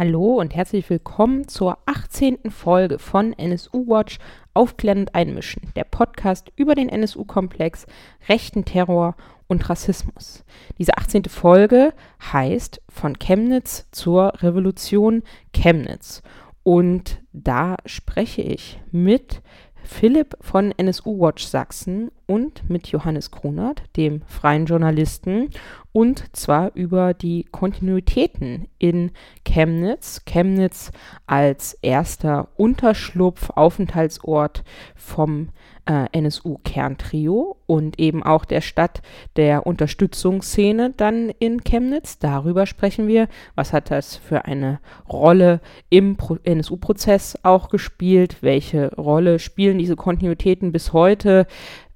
Hallo und herzlich willkommen zur 18. Folge von NSU Watch Aufklärend Einmischen, der Podcast über den NSU-Komplex, rechten Terror und Rassismus. Diese 18. Folge heißt Von Chemnitz zur Revolution Chemnitz. Und da spreche ich mit Philipp von NSU Watch Sachsen und mit Johannes Grunert, dem freien Journalisten, und zwar über die Kontinuitäten in Chemnitz. Chemnitz als erster Unterschlupf, Aufenthaltsort vom äh, NSU-Kerntrio und eben auch der Stadt der Unterstützungsszene dann in Chemnitz. Darüber sprechen wir. Was hat das für eine Rolle im NSU-Prozess auch gespielt? Welche Rolle spielen diese Kontinuitäten bis heute?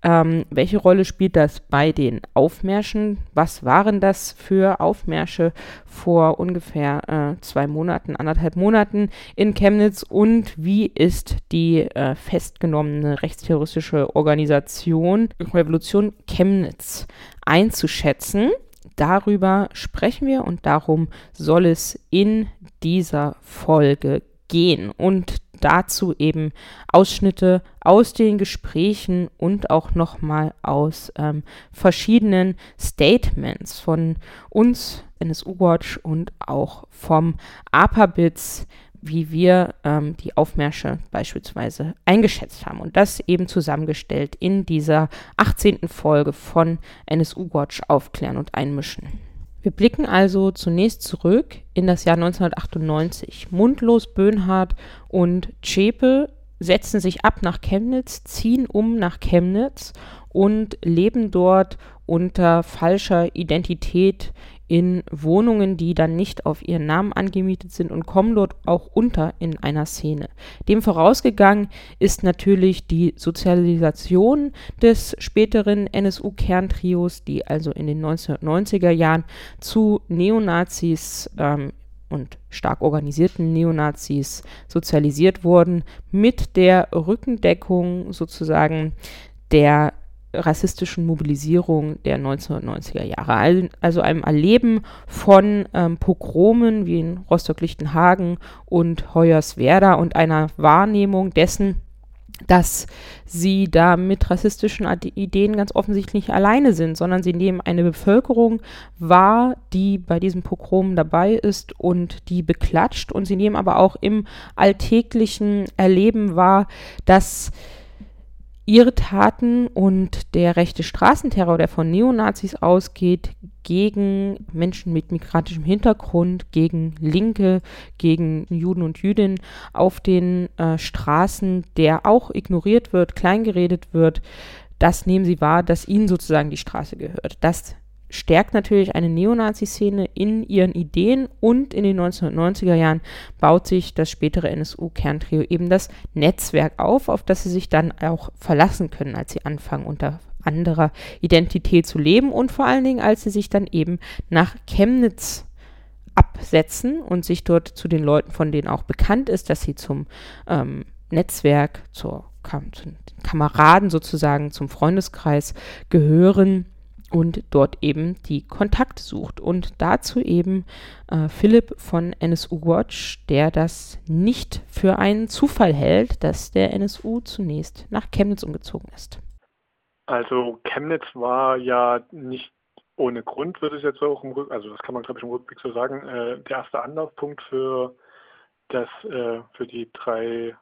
Ähm, welche Rolle spielt das bei den Aufmärschen? Was waren das für Aufmärsche vor ungefähr äh, zwei Monaten, anderthalb Monaten in Chemnitz? Und wie ist die äh, festgenommene rechtsterroristische Organisation Revolution Chemnitz einzuschätzen? Darüber sprechen wir und darum soll es in dieser Folge gehen. Und dazu eben Ausschnitte aus den Gesprächen und auch nochmal aus ähm, verschiedenen Statements von uns, NSU Watch und auch vom APABITS, wie wir ähm, die Aufmärsche beispielsweise eingeschätzt haben. Und das eben zusammengestellt in dieser 18. Folge von NSU Watch Aufklären und Einmischen. Wir blicken also zunächst zurück in das Jahr 1998. Mundlos, Böhnhardt und Zschäpe setzen sich ab nach Chemnitz, ziehen um nach Chemnitz und leben dort unter falscher Identität in Wohnungen, die dann nicht auf ihren Namen angemietet sind und kommen dort auch unter in einer Szene. Dem vorausgegangen ist natürlich die Sozialisation des späteren NSU-Kerntrios, die also in den 1990er Jahren zu Neonazis ähm, und stark organisierten Neonazis sozialisiert wurden, mit der Rückendeckung sozusagen der rassistischen Mobilisierung der 1990er Jahre. Also einem Erleben von ähm, Pogromen wie in Rostock-Lichtenhagen und Hoyerswerda und einer Wahrnehmung dessen, dass sie da mit rassistischen Ideen ganz offensichtlich nicht alleine sind, sondern sie nehmen eine Bevölkerung wahr, die bei diesem Pogrom dabei ist und die beklatscht. Und sie nehmen aber auch im alltäglichen Erleben wahr, dass ihre Taten und der rechte Straßenterror, der von Neonazis ausgeht, gegen Menschen mit migratischem Hintergrund, gegen Linke, gegen Juden und Jüdinnen auf den äh, Straßen, der auch ignoriert wird, kleingeredet wird, das nehmen sie wahr, dass ihnen sozusagen die Straße gehört. Das stärkt natürlich eine Neonazi-Szene in ihren Ideen und in den 1990er Jahren baut sich das spätere NSU-Kerntrio eben das Netzwerk auf, auf das sie sich dann auch verlassen können, als sie anfangen unter anderer Identität zu leben und vor allen Dingen, als sie sich dann eben nach Chemnitz absetzen und sich dort zu den Leuten, von denen auch bekannt ist, dass sie zum ähm, Netzwerk, zur, kam, Kameraden sozusagen, zum Freundeskreis gehören, und dort eben die Kontakte sucht. Und dazu eben äh, Philipp von NSU Watch, der das nicht für einen Zufall hält, dass der NSU zunächst nach Chemnitz umgezogen ist. Also Chemnitz war ja nicht ohne Grund, würde ich jetzt auch im Rück, also das kann man glaube ich im Rückblick so sagen, äh, der erste Anlaufpunkt für das, äh, für die drei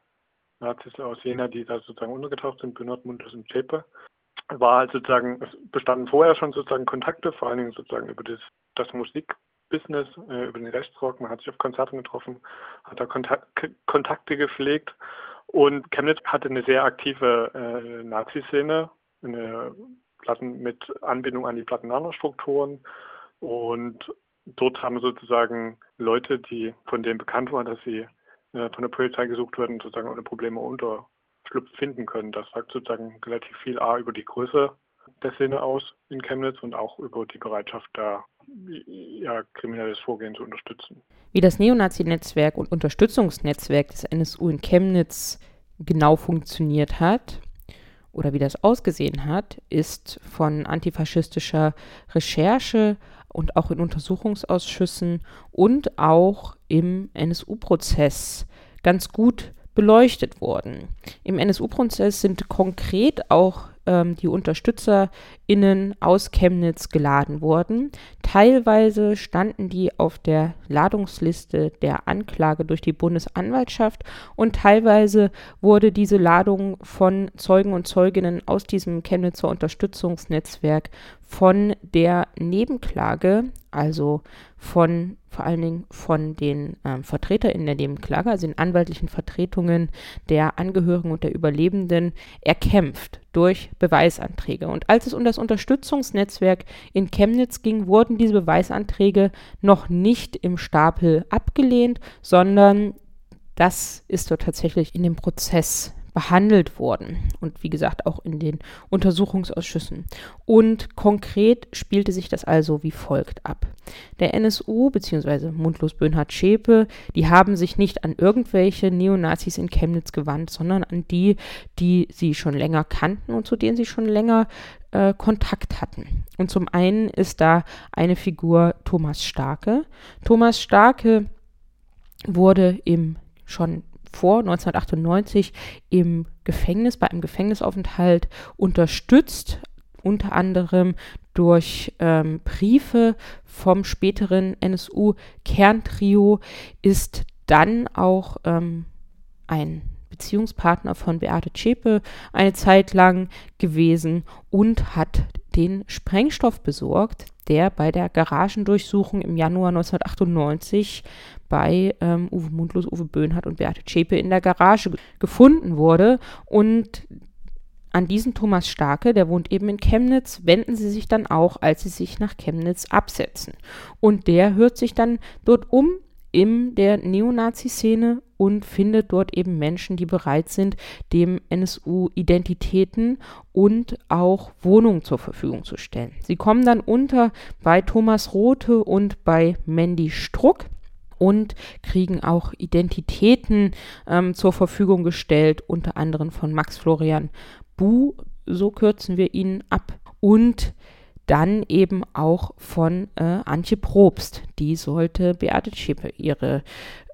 Nazis aus Jena, die da sozusagen untergetaucht sind, Bernhard, Mundus und Schäpe war halt sozusagen, es bestanden vorher schon sozusagen Kontakte, vor allen Dingen sozusagen über das, das Musikbusiness, äh, über den Rechtsrock. Man hat sich auf Konzerten getroffen, hat da Kontakt, Kontakte gepflegt. Und Chemnitz hatte eine sehr aktive äh, Nazi-Szene, eine Platten mit Anbindung an die Plattenlagerstrukturen. Und dort haben sozusagen Leute, die von denen bekannt waren, dass sie äh, von der Polizei gesucht werden, sozusagen ohne Probleme unter Schlupf finden können. Das sagt sozusagen relativ viel A über die Größe der Szene aus in Chemnitz und auch über die Bereitschaft, da ja, kriminelles Vorgehen zu unterstützen. Wie das Neonazi-Netzwerk und Unterstützungsnetzwerk des NSU in Chemnitz genau funktioniert hat oder wie das ausgesehen hat, ist von antifaschistischer Recherche und auch in Untersuchungsausschüssen und auch im NSU-Prozess ganz gut beleuchtet worden. Im NSU-Prozess sind konkret auch ähm, die UnterstützerInnen aus Chemnitz geladen worden. Teilweise standen die auf der Ladungsliste der Anklage durch die Bundesanwaltschaft und teilweise wurde diese Ladung von Zeugen und Zeuginnen aus diesem Chemnitzer Unterstützungsnetzwerk von der Nebenklage, also von vor allen Dingen von den ähm, VertreterInnen der Nebenklage, also den anwaltlichen Vertretungen der Angehörigen und der Überlebenden, erkämpft durch Beweisanträge. Und als es um das Unterstützungsnetzwerk in Chemnitz ging, wurden diese Beweisanträge noch nicht im Stapel abgelehnt, sondern das ist dort tatsächlich in dem Prozess behandelt worden und wie gesagt auch in den Untersuchungsausschüssen. Und konkret spielte sich das also wie folgt ab. Der NSU bzw. Mundlos Böhnhard Schäpe, die haben sich nicht an irgendwelche Neonazis in Chemnitz gewandt, sondern an die, die sie schon länger kannten und zu denen sie schon länger äh, Kontakt hatten. Und zum einen ist da eine Figur Thomas Starke. Thomas Starke wurde im schon vor 1998 im Gefängnis, bei einem Gefängnisaufenthalt unterstützt, unter anderem durch ähm, Briefe vom späteren NSU-Kerntrio, ist dann auch ähm, ein Beziehungspartner von Beate Zschäpe eine Zeit lang gewesen und hat den Sprengstoff besorgt, der bei der Garagendurchsuchung im Januar 1998 bei ähm, Uwe Mundlos, Uwe Böhnhardt und Beate Zschäpe in der Garage gefunden wurde. Und an diesen Thomas Starke, der wohnt eben in Chemnitz, wenden sie sich dann auch, als sie sich nach Chemnitz absetzen. Und der hört sich dann dort um in der Neonazi-Szene und findet dort eben Menschen, die bereit sind, dem NSU Identitäten und auch Wohnungen zur Verfügung zu stellen. Sie kommen dann unter bei Thomas Rothe und bei Mandy Struck und kriegen auch Identitäten ähm, zur Verfügung gestellt, unter anderem von Max Florian Bu, so kürzen wir ihn ab, und dann eben auch von äh, Antje Probst. Die sollte Beate Zschäpe ihre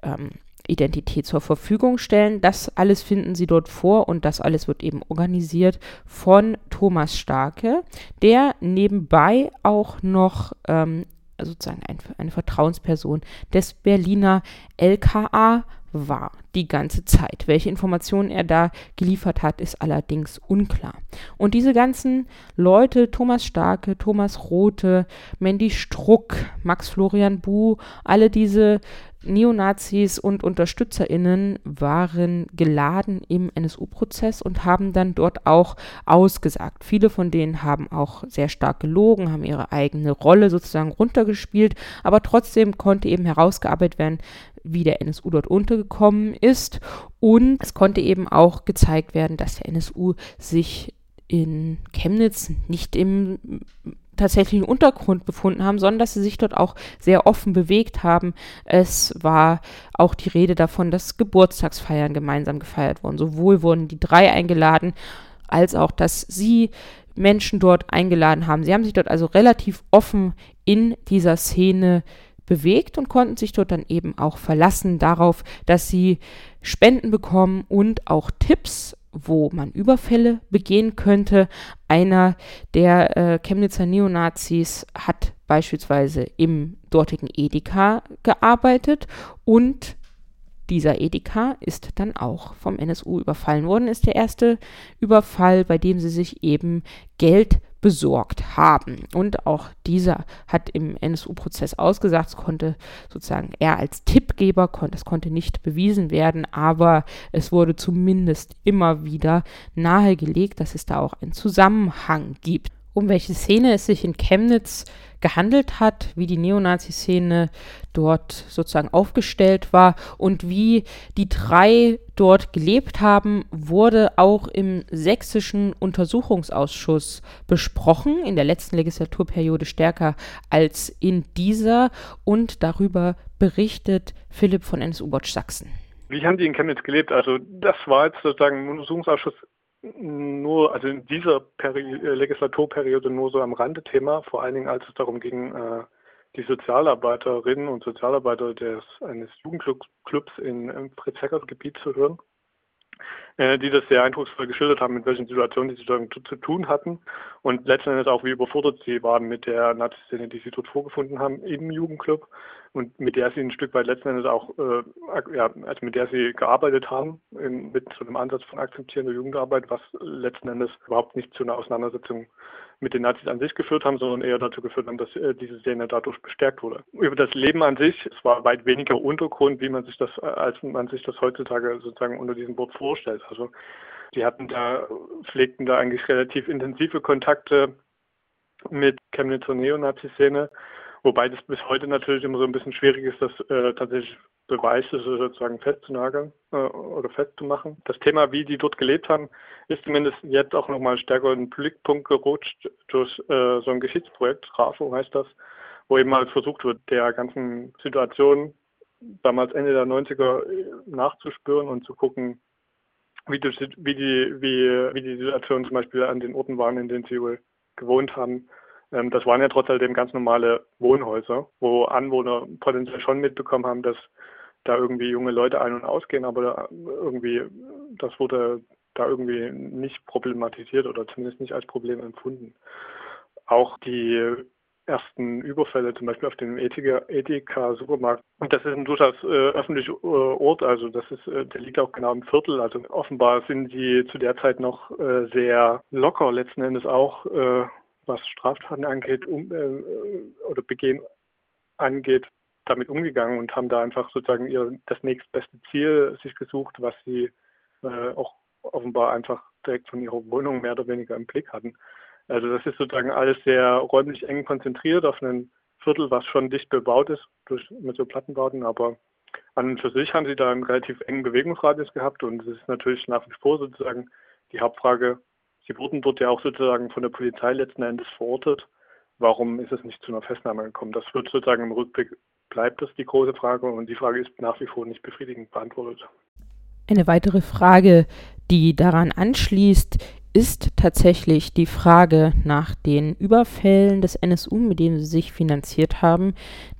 ähm, Identität zur Verfügung stellen. Das alles finden Sie dort vor und das alles wird eben organisiert von Thomas Starke, der nebenbei auch noch ähm, sozusagen ein, eine Vertrauensperson des Berliner LKA war die ganze Zeit. Welche Informationen er da geliefert hat, ist allerdings unklar. Und diese ganzen Leute, Thomas Starke, Thomas Rote, Mandy Struck, Max Florian Bu, alle diese Neonazis und UnterstützerInnen waren geladen im NSU-Prozess und haben dann dort auch ausgesagt. Viele von denen haben auch sehr stark gelogen, haben ihre eigene Rolle sozusagen runtergespielt, aber trotzdem konnte eben herausgearbeitet werden, wie der NSU dort untergekommen ist. Und es konnte eben auch gezeigt werden, dass der NSU sich in Chemnitz nicht im tatsächlichen Untergrund befunden haben, sondern dass sie sich dort auch sehr offen bewegt haben. Es war auch die Rede davon, dass Geburtstagsfeiern gemeinsam gefeiert wurden. Sowohl wurden die drei eingeladen, als auch, dass sie Menschen dort eingeladen haben. Sie haben sich dort also relativ offen in dieser Szene bewegt und konnten sich dort dann eben auch verlassen darauf, dass sie Spenden bekommen und auch Tipps wo man Überfälle begehen könnte. Einer der äh, Chemnitzer Neonazis hat beispielsweise im dortigen Edeka gearbeitet und dieser Edeka ist dann auch vom NSU überfallen worden, ist der erste Überfall, bei dem sie sich eben Geld besorgt haben. Und auch dieser hat im NSU-Prozess ausgesagt, es konnte sozusagen er als Tippgeber, konnte, es konnte nicht bewiesen werden, aber es wurde zumindest immer wieder nahegelegt, dass es da auch einen Zusammenhang gibt um welche Szene es sich in Chemnitz gehandelt hat, wie die Neonazi-Szene dort sozusagen aufgestellt war und wie die drei dort gelebt haben, wurde auch im sächsischen Untersuchungsausschuss besprochen, in der letzten Legislaturperiode stärker als in dieser und darüber berichtet Philipp von NSU-Watch Sachsen. Wie haben die in Chemnitz gelebt? Also das war jetzt sozusagen im Untersuchungsausschuss also in dieser Peri äh, Legislaturperiode nur so am Rande Thema, vor allen Dingen als es darum ging, äh, die Sozialarbeiterinnen und Sozialarbeiter des, eines Jugendclubs in Fritz Gebiet zu hören. Äh, die das sehr eindrucksvoll geschildert haben, mit welchen Situationen die sich zu, zu tun hatten und letzten Endes auch wie überfordert sie waren mit der Nazi-Szene, die sie dort vorgefunden haben im Jugendclub und mit der sie ein Stück weit letzten Endes auch, äh, ja, also mit der sie gearbeitet haben, in, mit zu einem Ansatz von akzeptierender Jugendarbeit, was letzten Endes überhaupt nicht zu einer Auseinandersetzung mit den Nazis an sich geführt haben, sondern eher dazu geführt haben, dass äh, diese Szene dadurch bestärkt wurde. Über das Leben an sich, es war weit weniger Untergrund, wie man sich das, äh, als man sich das heutzutage sozusagen unter diesem Wort vorstellt. Also die hatten da, pflegten da eigentlich relativ intensive Kontakte mit Chemnitzer Neonazi-Szene, wobei das bis heute natürlich immer so ein bisschen schwierig ist, das äh, tatsächlich Beweise sozusagen festzunageln äh, oder festzumachen. Das Thema, wie die dort gelebt haben, ist zumindest jetzt auch nochmal stärker in den Blickpunkt gerutscht durch äh, so ein Geschichtsprojekt, RAFO heißt das, wo eben mal versucht wird, der ganzen Situation damals Ende der 90er äh, nachzuspüren und zu gucken, wie die, wie die, wie die Situation zum Beispiel an den Orten waren, in denen sie wohl gewohnt haben. Ähm, das waren ja trotz alledem ganz normale Wohnhäuser, wo Anwohner potenziell schon mitbekommen haben, dass da irgendwie junge Leute ein- und ausgehen, aber irgendwie, das wurde da irgendwie nicht problematisiert oder zumindest nicht als Problem empfunden. Auch die ersten Überfälle, zum Beispiel auf dem Edeka-Supermarkt. Und das ist ein durchaus äh, öffentlicher äh, Ort, also das ist, äh, der liegt auch genau im Viertel. Also offenbar sind die zu der Zeit noch äh, sehr locker letzten Endes auch, äh, was Straftaten angeht um, äh, oder Begehen angeht, damit umgegangen und haben da einfach sozusagen ihr das nächstbeste Ziel sich gesucht, was sie äh, auch offenbar einfach direkt von ihrer Wohnung mehr oder weniger im Blick hatten. Also das ist sozusagen alles sehr räumlich eng konzentriert auf ein Viertel, was schon dicht bebaut ist durch, mit so Plattenbauten, aber an und für sich haben sie da einen relativ engen Bewegungsradius gehabt und es ist natürlich nach wie vor sozusagen die Hauptfrage, sie wurden dort ja auch sozusagen von der Polizei letzten Endes verortet. Warum ist es nicht zu einer Festnahme gekommen? Das wird sozusagen im Rückblick bleibt das die große Frage und die Frage ist nach wie vor nicht befriedigend beantwortet. Eine weitere Frage, die daran anschließt, ist tatsächlich die Frage nach den Überfällen des NSU, mit denen sie sich finanziert haben,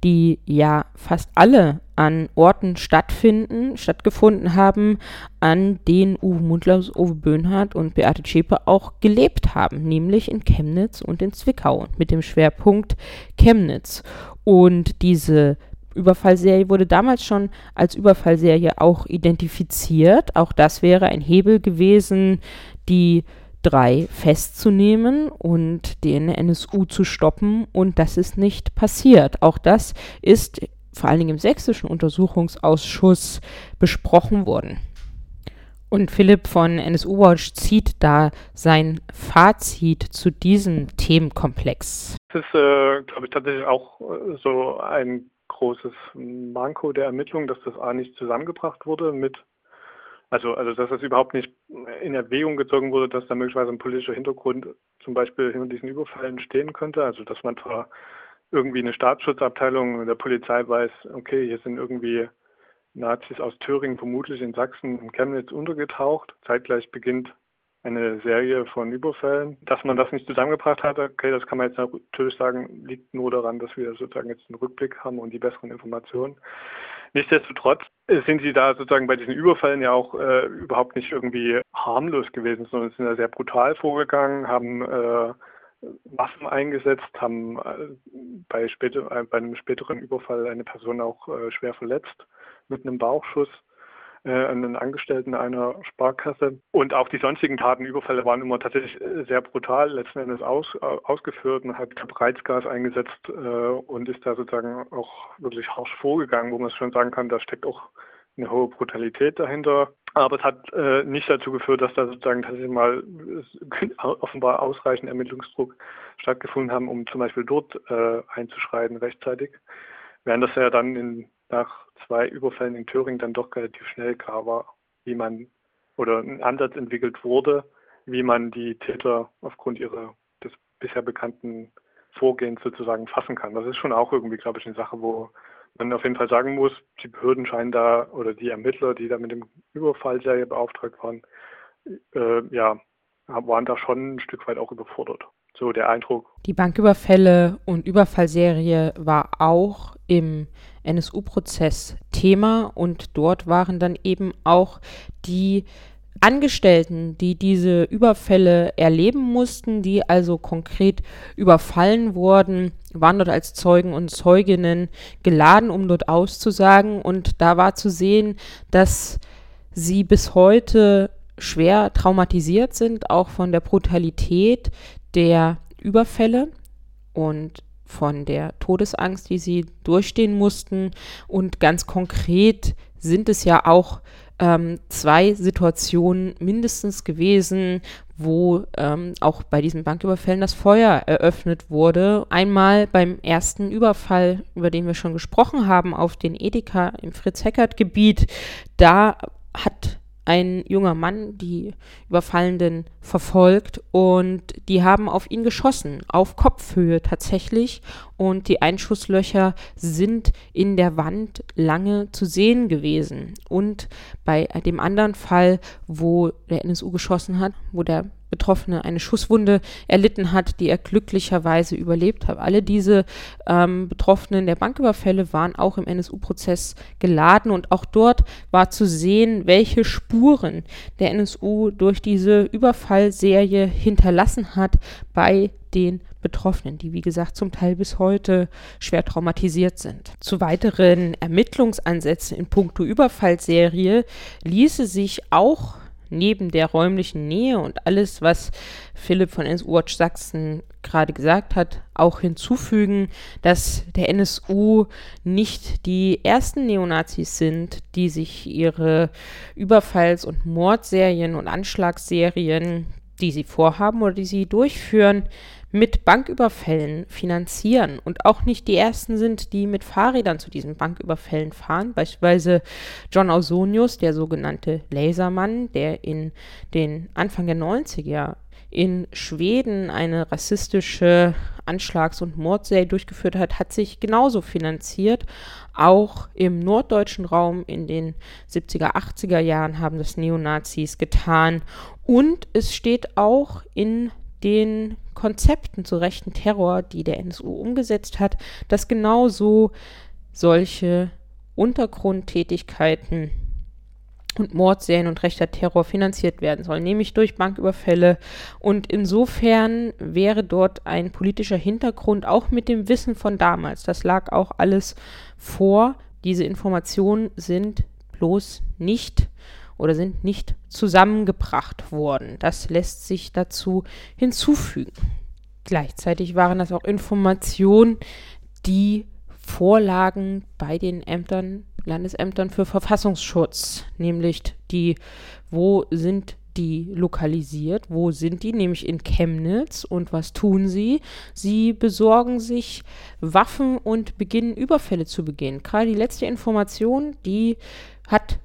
die ja fast alle an Orten stattfinden, stattgefunden haben, an denen Uwe Mundlaus, Uwe Böhnhardt und Beate Zschäpe auch gelebt haben, nämlich in Chemnitz und in Zwickau mit dem Schwerpunkt Chemnitz. Und diese Überfallserie wurde damals schon als Überfallserie auch identifiziert. Auch das wäre ein Hebel gewesen, die drei festzunehmen und den NSU zu stoppen. Und das ist nicht passiert. Auch das ist vor allen Dingen im sächsischen Untersuchungsausschuss besprochen worden. Und Philipp von NSU Watch zieht da sein Fazit zu diesem Themenkomplex. Das ist, äh, glaube ich, tatsächlich auch äh, so ein großes Manko der Ermittlung, dass das A nicht zusammengebracht wurde mit, also, also dass das überhaupt nicht in Erwägung gezogen wurde, dass da möglicherweise ein politischer Hintergrund zum Beispiel hinter diesen Überfällen stehen könnte. Also dass man zwar irgendwie eine Staatsschutzabteilung der Polizei weiß, okay, hier sind irgendwie Nazis aus Thüringen vermutlich in Sachsen und Chemnitz untergetaucht. Zeitgleich beginnt eine Serie von Überfällen. Dass man das nicht zusammengebracht hat, okay, das kann man jetzt natürlich sagen, liegt nur daran, dass wir sozusagen jetzt einen Rückblick haben und die besseren Informationen. Nichtsdestotrotz sind sie da sozusagen bei diesen Überfällen ja auch äh, überhaupt nicht irgendwie harmlos gewesen, sondern sind ja sehr brutal vorgegangen, haben äh, Waffen eingesetzt, haben äh, bei, später, äh, bei einem späteren Überfall eine Person auch äh, schwer verletzt mit einem Bauchschuss einen Angestellten einer Sparkasse. Und auch die sonstigen Taten, Überfälle waren immer tatsächlich äh, sehr brutal letzten Endes aus, äh, ausgeführt. Man hat Reizgas eingesetzt äh, und ist da sozusagen auch wirklich harsch vorgegangen, wo man schon sagen kann, da steckt auch eine hohe Brutalität dahinter. Aber es hat äh, nicht dazu geführt, dass da sozusagen tatsächlich mal offenbar ausreichend Ermittlungsdruck stattgefunden haben, um zum Beispiel dort äh, einzuschreiten rechtzeitig. Während das ja dann in nach zwei Überfällen in Thüringen dann doch relativ schnell klar war, wie man oder ein Ansatz entwickelt wurde, wie man die Täter aufgrund ihrer des bisher bekannten Vorgehens sozusagen fassen kann. Das ist schon auch irgendwie, glaube ich, eine Sache, wo man auf jeden Fall sagen muss, die Behörden scheinen da oder die Ermittler, die da mit dem Überfallserie beauftragt waren, äh, ja, waren da schon ein Stück weit auch überfordert. So der Eindruck. Die Banküberfälle und Überfallserie war auch im NSU-Prozess Thema und dort waren dann eben auch die Angestellten, die diese Überfälle erleben mussten, die also konkret überfallen wurden, waren dort als Zeugen und Zeuginnen geladen, um dort auszusagen. Und da war zu sehen, dass sie bis heute schwer traumatisiert sind, auch von der Brutalität der Überfälle und von der Todesangst, die sie durchstehen mussten. Und ganz konkret sind es ja auch ähm, zwei Situationen mindestens gewesen, wo ähm, auch bei diesen Banküberfällen das Feuer eröffnet wurde. Einmal beim ersten Überfall, über den wir schon gesprochen haben, auf den Edeka im Fritz-Heckert-Gebiet. Da hat ein junger Mann die Überfallenden verfolgt und die haben auf ihn geschossen, auf Kopfhöhe tatsächlich. Und die Einschusslöcher sind in der Wand lange zu sehen gewesen. Und bei dem anderen Fall, wo der NSU geschossen hat, wo der Betroffene eine Schusswunde erlitten hat, die er glücklicherweise überlebt hat. Alle diese ähm, Betroffenen der Banküberfälle waren auch im NSU-Prozess geladen und auch dort war zu sehen, welche Spuren der NSU durch diese Überfallserie hinterlassen hat bei den Betroffenen, die wie gesagt zum Teil bis heute schwer traumatisiert sind. Zu weiteren Ermittlungsansätzen in puncto Überfallserie ließe sich auch neben der räumlichen Nähe und alles, was Philipp von NSU Watch Sachsen gerade gesagt hat, auch hinzufügen, dass der NSU nicht die ersten Neonazis sind, die sich ihre Überfalls- und Mordserien und Anschlagsserien, die sie vorhaben oder die sie durchführen, mit Banküberfällen finanzieren und auch nicht die ersten sind, die mit Fahrrädern zu diesen Banküberfällen fahren. Beispielsweise John Ausonius, der sogenannte Lasermann, der in den Anfang der 90er in Schweden eine rassistische Anschlags- und Mordserie durchgeführt hat, hat sich genauso finanziert. Auch im norddeutschen Raum in den 70er, 80er Jahren haben das Neonazis getan. Und es steht auch in den Konzepten zu rechten Terror, die der NSU umgesetzt hat, dass genauso solche Untergrundtätigkeiten und Mordserien und rechter Terror finanziert werden sollen, nämlich durch Banküberfälle. Und insofern wäre dort ein politischer Hintergrund, auch mit dem Wissen von damals. Das lag auch alles vor. Diese Informationen sind bloß nicht oder sind nicht zusammengebracht worden. Das lässt sich dazu hinzufügen. Gleichzeitig waren das auch Informationen, die vorlagen bei den Ämtern, Landesämtern für Verfassungsschutz, nämlich die, wo sind die lokalisiert. Wo sind die? Nämlich in Chemnitz. Und was tun sie? Sie besorgen sich Waffen und beginnen Überfälle zu begehen. Gerade die letzte Information, die hat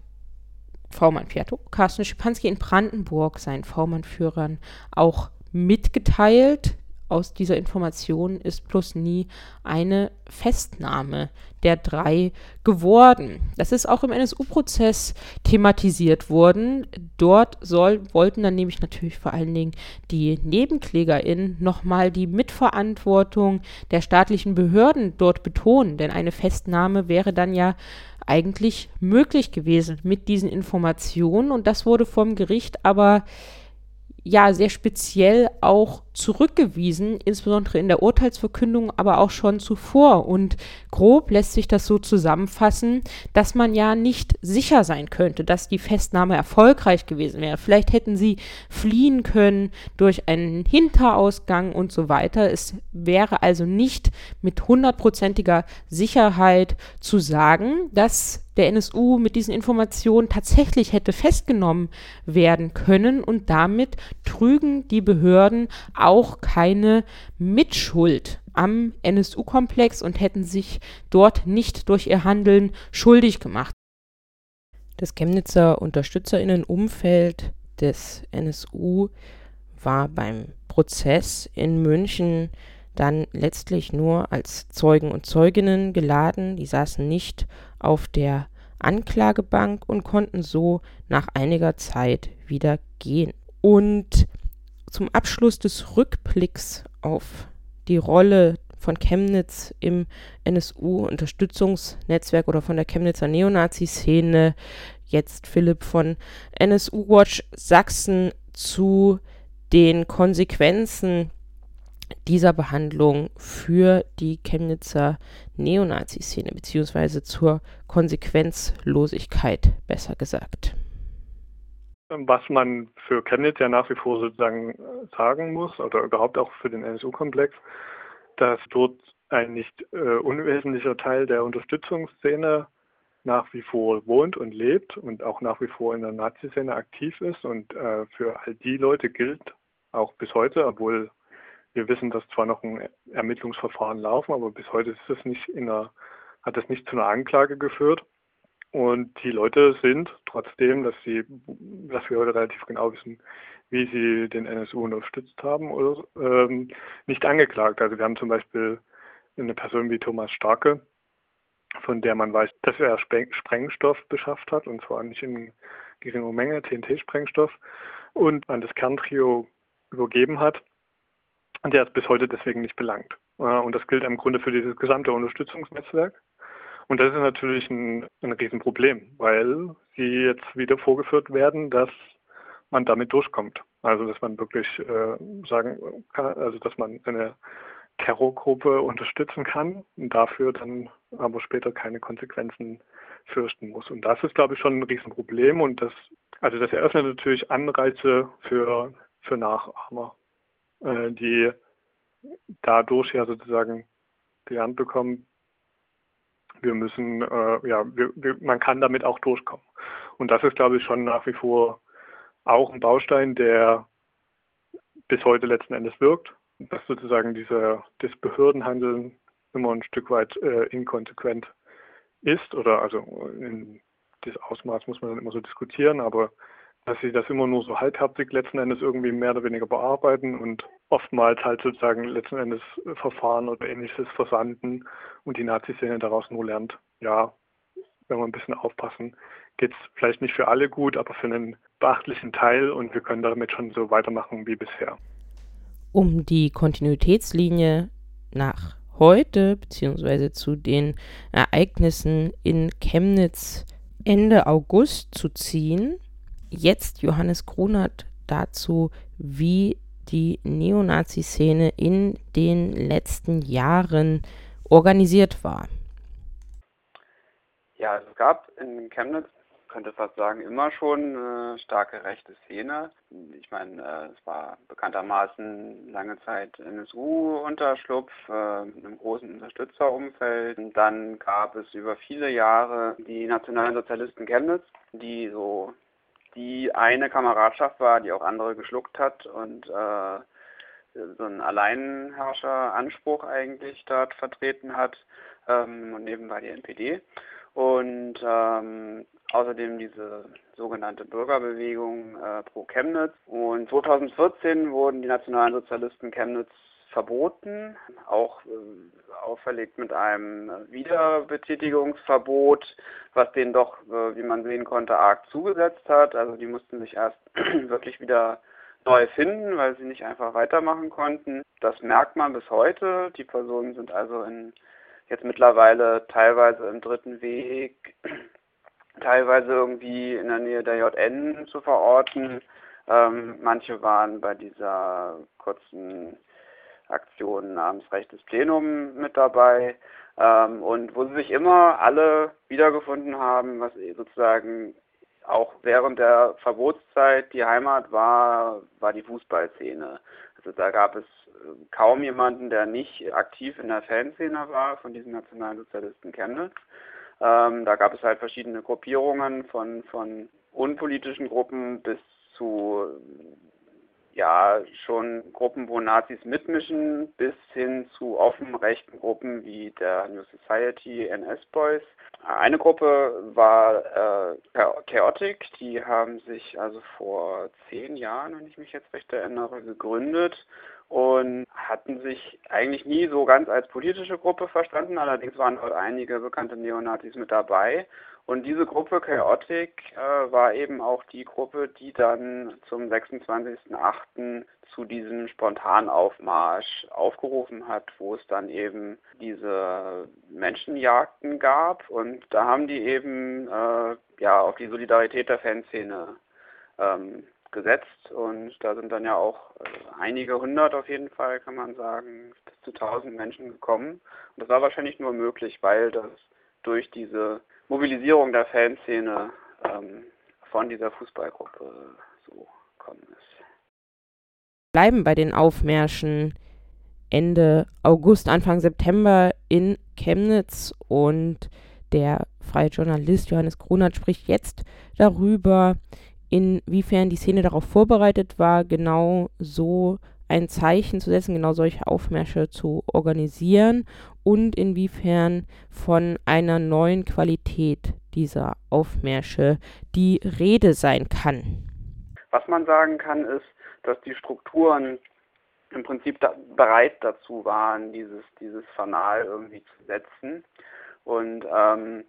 V-Mann Piatto, Carsten Schipanski in Brandenburg seinen V-Mann-Führern auch mitgeteilt. Aus dieser Information ist plus nie eine Festnahme der drei geworden. Das ist auch im NSU-Prozess thematisiert worden. Dort soll, wollten dann nämlich natürlich vor allen Dingen die NebenklägerInnen nochmal die Mitverantwortung der staatlichen Behörden dort betonen, denn eine Festnahme wäre dann ja eigentlich möglich gewesen mit diesen Informationen. Und das wurde vom Gericht aber ja sehr speziell auch zurückgewiesen, insbesondere in der Urteilsverkündung, aber auch schon zuvor. Und grob lässt sich das so zusammenfassen, dass man ja nicht sicher sein könnte, dass die Festnahme erfolgreich gewesen wäre. Vielleicht hätten sie fliehen können durch einen Hinterausgang und so weiter. Es wäre also nicht mit hundertprozentiger Sicherheit zu sagen, dass der NSU mit diesen Informationen tatsächlich hätte festgenommen werden können und damit trügen die Behörden auch keine Mitschuld am NSU-Komplex und hätten sich dort nicht durch ihr Handeln schuldig gemacht. Das Chemnitzer Unterstützerinnenumfeld des NSU war beim Prozess in München dann letztlich nur als Zeugen und Zeuginnen geladen. Die saßen nicht auf der Anklagebank und konnten so nach einiger Zeit wieder gehen. Und zum Abschluss des Rückblicks auf die Rolle von Chemnitz im NSU-Unterstützungsnetzwerk oder von der Chemnitzer Neonazi-Szene jetzt Philipp von NSU Watch Sachsen zu den Konsequenzen dieser Behandlung für die Chemnitzer Neonazi-Szene, beziehungsweise zur Konsequenzlosigkeit, besser gesagt. Was man für Chemnitz ja nach wie vor sozusagen sagen muss, oder überhaupt auch für den NSU-Komplex, dass dort ein nicht äh, unwesentlicher Teil der Unterstützungsszene nach wie vor wohnt und lebt und auch nach wie vor in der Nazi-Szene aktiv ist. Und äh, für all die Leute gilt auch bis heute, obwohl wir wissen, dass zwar noch ein Ermittlungsverfahren laufen, aber bis heute ist es nicht in einer, hat es nicht zu einer Anklage geführt. Und die Leute sind trotzdem, dass sie, dass wir heute relativ genau wissen, wie sie den NSU unterstützt haben, oder, ähm, nicht angeklagt. Also wir haben zum Beispiel eine Person wie Thomas Starke, von der man weiß, dass er Sprengstoff beschafft hat, und zwar nicht in geringer Menge, TNT-Sprengstoff, und an das Kerntrio übergeben hat. Und der ist bis heute deswegen nicht belangt. Und das gilt im Grunde für dieses gesamte Unterstützungsnetzwerk. Und das ist natürlich ein, ein Riesenproblem, weil sie jetzt wieder vorgeführt werden, dass man damit durchkommt. Also dass man wirklich äh, sagen kann, also dass man eine Terrorgruppe unterstützen kann und dafür dann aber später keine Konsequenzen fürchten muss. Und das ist, glaube ich, schon ein Riesenproblem und das, also das eröffnet natürlich Anreize für, für Nachahmer, äh, die dadurch ja sozusagen gelernt bekommen, wir müssen, äh, ja, wir, wir, man kann damit auch durchkommen. Und das ist, glaube ich, schon nach wie vor auch ein Baustein, der bis heute letzten Endes wirkt dass sozusagen dieser, das Behördenhandeln immer ein Stück weit äh, inkonsequent ist oder also in das Ausmaß muss man dann immer so diskutieren, aber dass sie das immer nur so halbherzig letzten Endes irgendwie mehr oder weniger bearbeiten und oftmals halt sozusagen letzten Endes Verfahren oder ähnliches versanden und die Nazi-Szene daraus nur lernt, ja, wenn wir ein bisschen aufpassen, geht es vielleicht nicht für alle gut, aber für einen beachtlichen Teil und wir können damit schon so weitermachen wie bisher um die Kontinuitätslinie nach heute beziehungsweise zu den Ereignissen in Chemnitz Ende August zu ziehen. Jetzt Johannes Grunert dazu, wie die Neonazi-Szene in den letzten Jahren organisiert war. Ja, es gab in Chemnitz könnte fast sagen, immer schon eine starke rechte Szene. Ich meine, äh, es war bekanntermaßen lange Zeit NSU-Unterschlupf äh, mit einem großen Unterstützerumfeld. Dann gab es über viele Jahre die Nationalen Sozialisten Chemnitz, die so die eine Kameradschaft war, die auch andere geschluckt hat und äh, so einen Alleinherrscher-Anspruch eigentlich dort vertreten hat ähm, und nebenbei die NPD. Und ähm, außerdem diese sogenannte Bürgerbewegung äh, pro Chemnitz. Und 2014 wurden die nationalen Sozialisten Chemnitz verboten, auch äh, auferlegt mit einem Wiederbetätigungsverbot, was denen doch, äh, wie man sehen konnte, arg zugesetzt hat. Also die mussten sich erst wirklich wieder neu finden, weil sie nicht einfach weitermachen konnten. Das merkt man bis heute. Die Personen sind also in, jetzt mittlerweile teilweise im dritten Weg, teilweise irgendwie in der Nähe der JN zu verorten. Ähm, manche waren bei dieser kurzen Aktion namens Rechtes Plenum mit dabei. Ähm, und wo sie sich immer alle wiedergefunden haben, was sozusagen auch während der Verbotszeit die Heimat war, war die Fußballszene. Also da gab es äh, kaum jemanden, der nicht aktiv in der Fanszene war von diesen Nationalsozialisten Chemnitz. Ähm, da gab es halt verschiedene Gruppierungen von, von unpolitischen Gruppen bis zu ja schon Gruppen, wo Nazis mitmischen, bis hin zu offen rechten Gruppen wie der New Society NS Boys. Eine Gruppe war äh, Chaotic, die haben sich also vor zehn Jahren, wenn ich mich jetzt recht erinnere, gegründet und hatten sich eigentlich nie so ganz als politische Gruppe verstanden. Allerdings waren dort einige bekannte Neonazis mit dabei Und diese Gruppe Chaotic äh, war eben auch die Gruppe, die dann zum 26.08. zu diesem Spontanaufmarsch aufgerufen hat, wo es dann eben diese Menschenjagden gab. Und da haben die eben äh, ja auf die Solidarität der Fanszene ähm, gesetzt. Und da sind dann ja auch äh, einige hundert auf jeden Fall, kann man sagen, bis zu tausend Menschen gekommen. Und das war wahrscheinlich nur möglich, weil das durch diese Mobilisierung der Fanszene ähm, von dieser Fußballgruppe so gekommen ist. Bleiben bei den Aufmärschen. Ende August, Anfang September in Chemnitz. Und der freie Journalist Johannes Kronert spricht jetzt darüber, inwiefern die Szene darauf vorbereitet war, genau so ein Zeichen zu setzen, genau solche Aufmärsche zu organisieren und inwiefern von einer neuen Qualität dieser Aufmärsche die Rede sein kann. Was man sagen kann, ist, dass die Strukturen im Prinzip da, bereit dazu waren, dieses, dieses Fanal irgendwie zu setzen. Und ähm,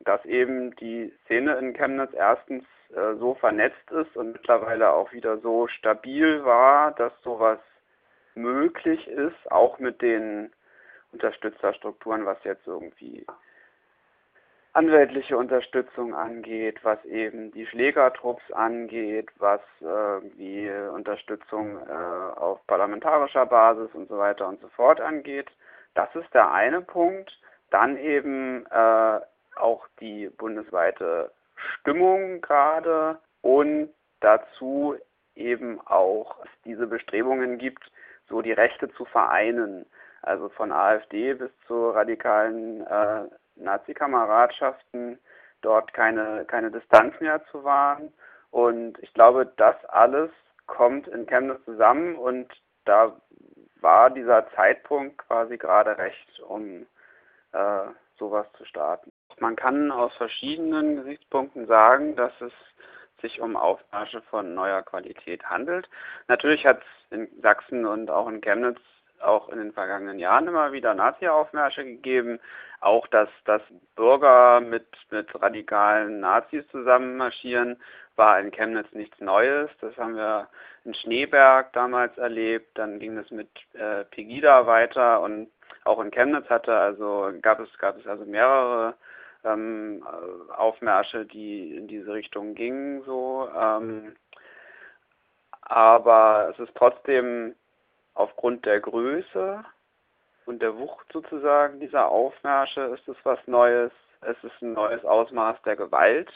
dass eben die Szene in Chemnitz erstens äh, so vernetzt ist und mittlerweile auch wieder so stabil war, dass sowas möglich ist, auch mit den Unterstützerstrukturen, was jetzt irgendwie anwältliche Unterstützung angeht, was eben die Schlägertrupps angeht, was irgendwie Unterstützung äh, auf parlamentarischer Basis und so weiter und so fort angeht. Das ist der eine Punkt. Dann eben äh, auch die bundesweite Stimmung gerade und dazu eben auch diese Bestrebungen gibt, so die Rechte zu vereinen also von AfD bis zu radikalen äh, Nazi-Kameradschaften, dort keine, keine Distanz mehr zu wahren. Und ich glaube, das alles kommt in Chemnitz zusammen und da war dieser Zeitpunkt quasi gerade recht, um äh, sowas zu starten. Man kann aus verschiedenen Gesichtspunkten sagen, dass es sich um Aufmärsche von neuer Qualität handelt. Natürlich hat es in Sachsen und auch in Chemnitz auch in den vergangenen Jahren immer wieder Nazi-Aufmärsche gegeben. Auch, dass, dass Bürger mit, mit radikalen Nazis zusammen marschieren, war in Chemnitz nichts Neues. Das haben wir in Schneeberg damals erlebt. Dann ging es mit äh, Pegida weiter und auch in Chemnitz hatte also gab es gab es also mehrere ähm, Aufmärsche, die in diese Richtung gingen. So, ähm, aber es ist trotzdem aufgrund der Größe und der Wucht sozusagen dieser Aufmärsche ist es was Neues. Es ist ein neues Ausmaß der Gewalt.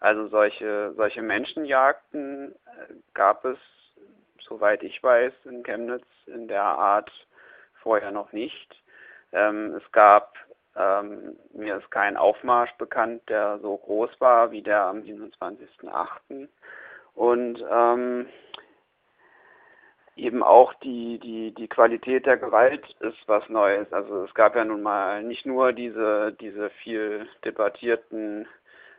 Also solche, solche Menschenjagden äh, gab es, soweit ich weiß, in Chemnitz in der Art vorher noch nicht. Ähm, es gab, ähm, mir ist kein Aufmarsch bekannt, der so groß war wie der am 27.08. Und ähm, eben auch die, die, die Qualität der Gewalt ist was Neues. Also es gab ja nun mal nicht nur diese, diese viel debattierten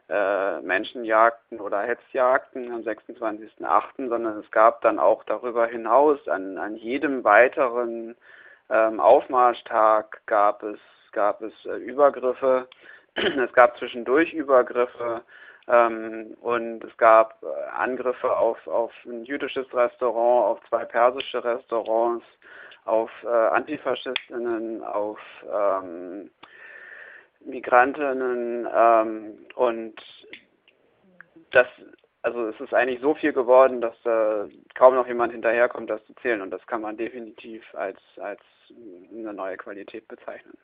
äh, Menschenjagden oder Hetzjagden am 26.08., sondern es gab dann auch darüber hinaus an, an jedem weiteren ähm, Aufmarschtag gab es, gab es äh, Übergriffe. Es gab zwischendurch Übergriffe. Ähm, und es gab äh, Angriffe auf, auf ein jüdisches Restaurant, auf zwei persische Restaurants, auf äh, Antifaschistinnen, auf ähm, Migrantinnen ähm, und das, also es ist eigentlich so viel geworden, dass äh, kaum noch jemand hinterherkommt, das zu zählen und das kann man definitiv als, als eine neue Qualität bezeichnen.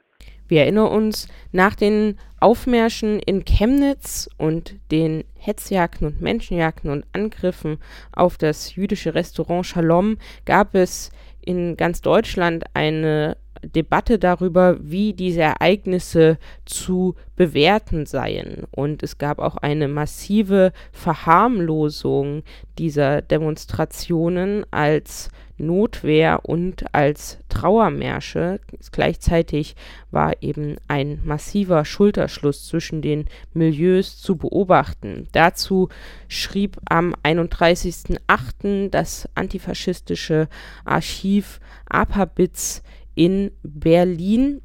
Wir erinnern uns, nach den Aufmärschen in Chemnitz und den Hetzjagden und Menschenjagden und Angriffen auf das jüdische Restaurant Shalom gab es in ganz Deutschland eine Debatte darüber, wie diese Ereignisse zu bewerten seien. Und es gab auch eine massive Verharmlosung dieser Demonstrationen als Notwehr und als Trauermärsche. Gleichzeitig war eben ein massiver Schulterschluss zwischen den Milieus zu beobachten. Dazu schrieb am 31.08. das antifaschistische Archiv APABITS in Berlin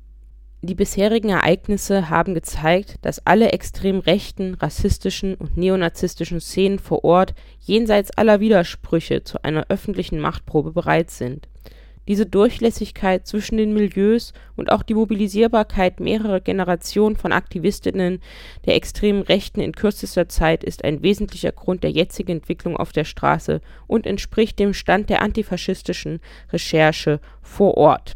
Die bisherigen Ereignisse haben gezeigt, dass alle extrem rechten, rassistischen und neonazistischen Szenen vor Ort jenseits aller Widersprüche zu einer öffentlichen Machtprobe bereit sind. Diese Durchlässigkeit zwischen den Milieus und auch die Mobilisierbarkeit mehrerer Generationen von Aktivistinnen der extremen Rechten in kürzester Zeit ist ein wesentlicher Grund der jetzigen Entwicklung auf der Straße und entspricht dem Stand der antifaschistischen Recherche vor Ort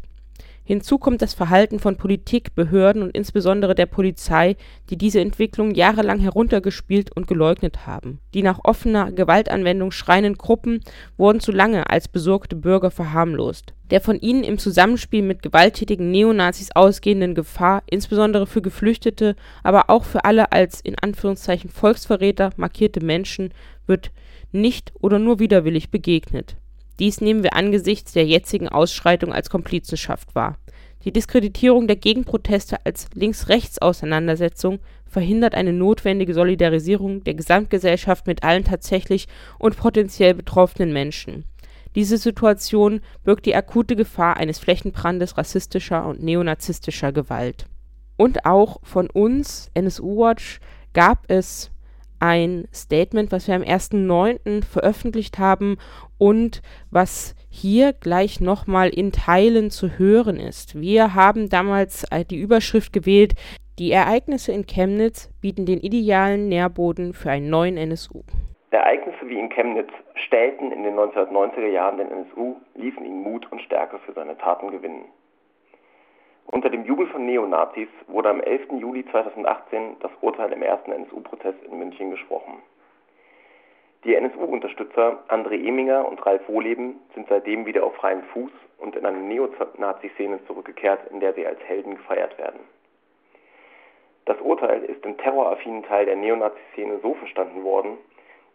Hinzu kommt das Verhalten von Politik, Behörden und insbesondere der Polizei, die diese Entwicklung jahrelang heruntergespielt und geleugnet haben. Die nach offener Gewaltanwendung schreienden Gruppen wurden zu lange als besorgte Bürger verharmlost. Der von ihnen im Zusammenspiel mit gewalttätigen Neonazis ausgehenden Gefahr, insbesondere für Geflüchtete, aber auch für alle als in Anführungszeichen Volksverräter markierte Menschen, wird nicht oder nur widerwillig begegnet dies nehmen wir angesichts der jetzigen Ausschreitung als Komplizenschaft wahr. Die Diskreditierung der Gegenproteste als Links-Rechts-Auseinandersetzung verhindert eine notwendige Solidarisierung der Gesamtgesellschaft mit allen tatsächlich und potenziell betroffenen Menschen. Diese Situation birgt die akute Gefahr eines Flächenbrandes rassistischer und neonazistischer Gewalt. Und auch von uns, NSU Watch, gab es ein Statement, was wir am 1.9. veröffentlicht haben und was hier gleich nochmal in Teilen zu hören ist. Wir haben damals äh, die Überschrift gewählt, die Ereignisse in Chemnitz bieten den idealen Nährboden für einen neuen NSU. Ereignisse wie in Chemnitz stellten in den 1990er Jahren den NSU, ließen ihn Mut und Stärke für seine Taten gewinnen. Unter dem Jubel von Neonazis wurde am 11. Juli 2018 das Urteil im ersten NSU-Prozess in München gesprochen. Die NSU-Unterstützer André Eminger und Ralf Wohleben sind seitdem wieder auf freiem Fuß und in eine Neonazi-Szene zurückgekehrt, in der sie als Helden gefeiert werden. Das Urteil ist im terroraffinen Teil der Neonazi-Szene so verstanden worden,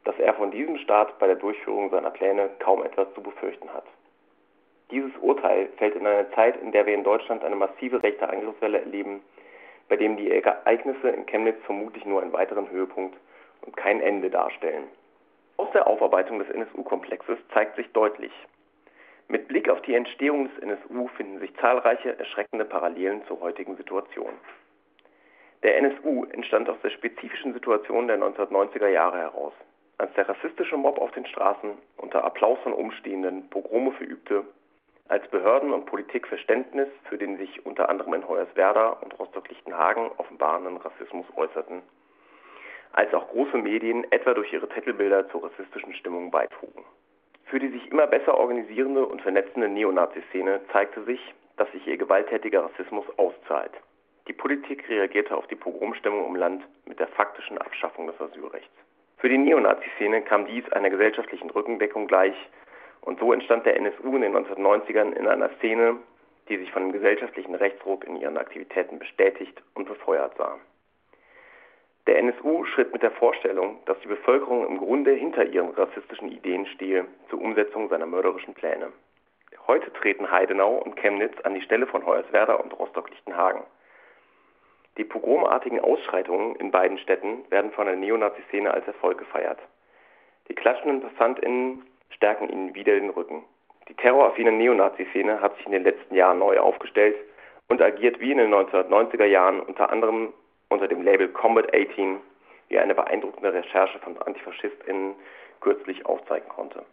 dass er von diesem Staat bei der Durchführung seiner Pläne kaum etwas zu befürchten hat. Dieses Urteil fällt in eine Zeit, in der wir in Deutschland eine massive rechte Angriffswelle erleben, bei dem die Ereignisse in Chemnitz vermutlich nur einen weiteren Höhepunkt und kein Ende darstellen. Aus der Aufarbeitung des NSU-Komplexes zeigt sich deutlich, mit Blick auf die Entstehung des NSU finden sich zahlreiche erschreckende Parallelen zur heutigen Situation. Der NSU entstand aus der spezifischen Situation der 1990er Jahre heraus, als der rassistische Mob auf den Straßen unter Applaus von Umstehenden Pogrome verübte als Behörden und Politik Verständnis für den sich unter anderem in Hoyerswerda und Rostock-Lichtenhagen offenbarenden Rassismus äußerten, als auch große Medien etwa durch ihre Titelbilder zur rassistischen Stimmung beitrugen. Für die sich immer besser organisierende und vernetzende Neonazi-Szene zeigte sich, dass sich ihr gewalttätiger Rassismus auszahlt. Die Politik reagierte auf die Pogromstimmung im Land mit der faktischen Abschaffung des Asylrechts. Für die Neonazi-Szene kam dies einer gesellschaftlichen Rückendeckung gleich, und so entstand der NSU in den 1990ern in einer Szene, die sich von dem gesellschaftlichen Rechtsruck in ihren Aktivitäten bestätigt und befeuert sah. Der NSU schritt mit der Vorstellung, dass die Bevölkerung im Grunde hinter ihren rassistischen Ideen stehe, zur Umsetzung seiner mörderischen Pläne. Heute treten Heidenau und Chemnitz an die Stelle von Hoyerswerda und Rostock-Lichtenhagen. Die pogromartigen Ausschreitungen in beiden Städten werden von der Neonazi-Szene als Erfolg gefeiert. Die klatschenden PassantInnen stärken ihnen wieder den Rücken. Die terroraffine Neonazi-Szene hat sich in den letzten Jahren neu aufgestellt und agiert wie in den 1990er Jahren unter anderem unter dem Label Combat 18, wie eine beeindruckende Recherche von AntifaschistInnen kürzlich aufzeigen konnte.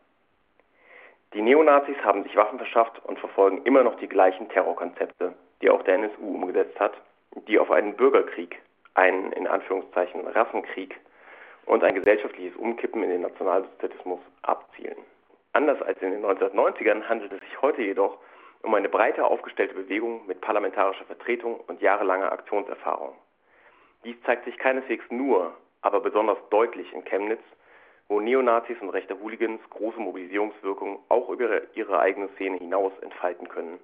Die Neonazis haben sich Waffen verschafft und verfolgen immer noch die gleichen Terrorkonzepte, die auch der NSU umgesetzt hat, die auf einen Bürgerkrieg, einen in Anführungszeichen Rassenkrieg und ein gesellschaftliches Umkippen in den Nationalsozialismus abzielen. Anders als in den 1990ern handelt es sich heute jedoch um eine breiter aufgestellte Bewegung mit parlamentarischer Vertretung und jahrelanger Aktionserfahrung. Dies zeigt sich keineswegs nur, aber besonders deutlich in Chemnitz, wo Neonazis und rechte Hooligans große Mobilisierungswirkung auch über ihre eigene Szene hinaus entfalten können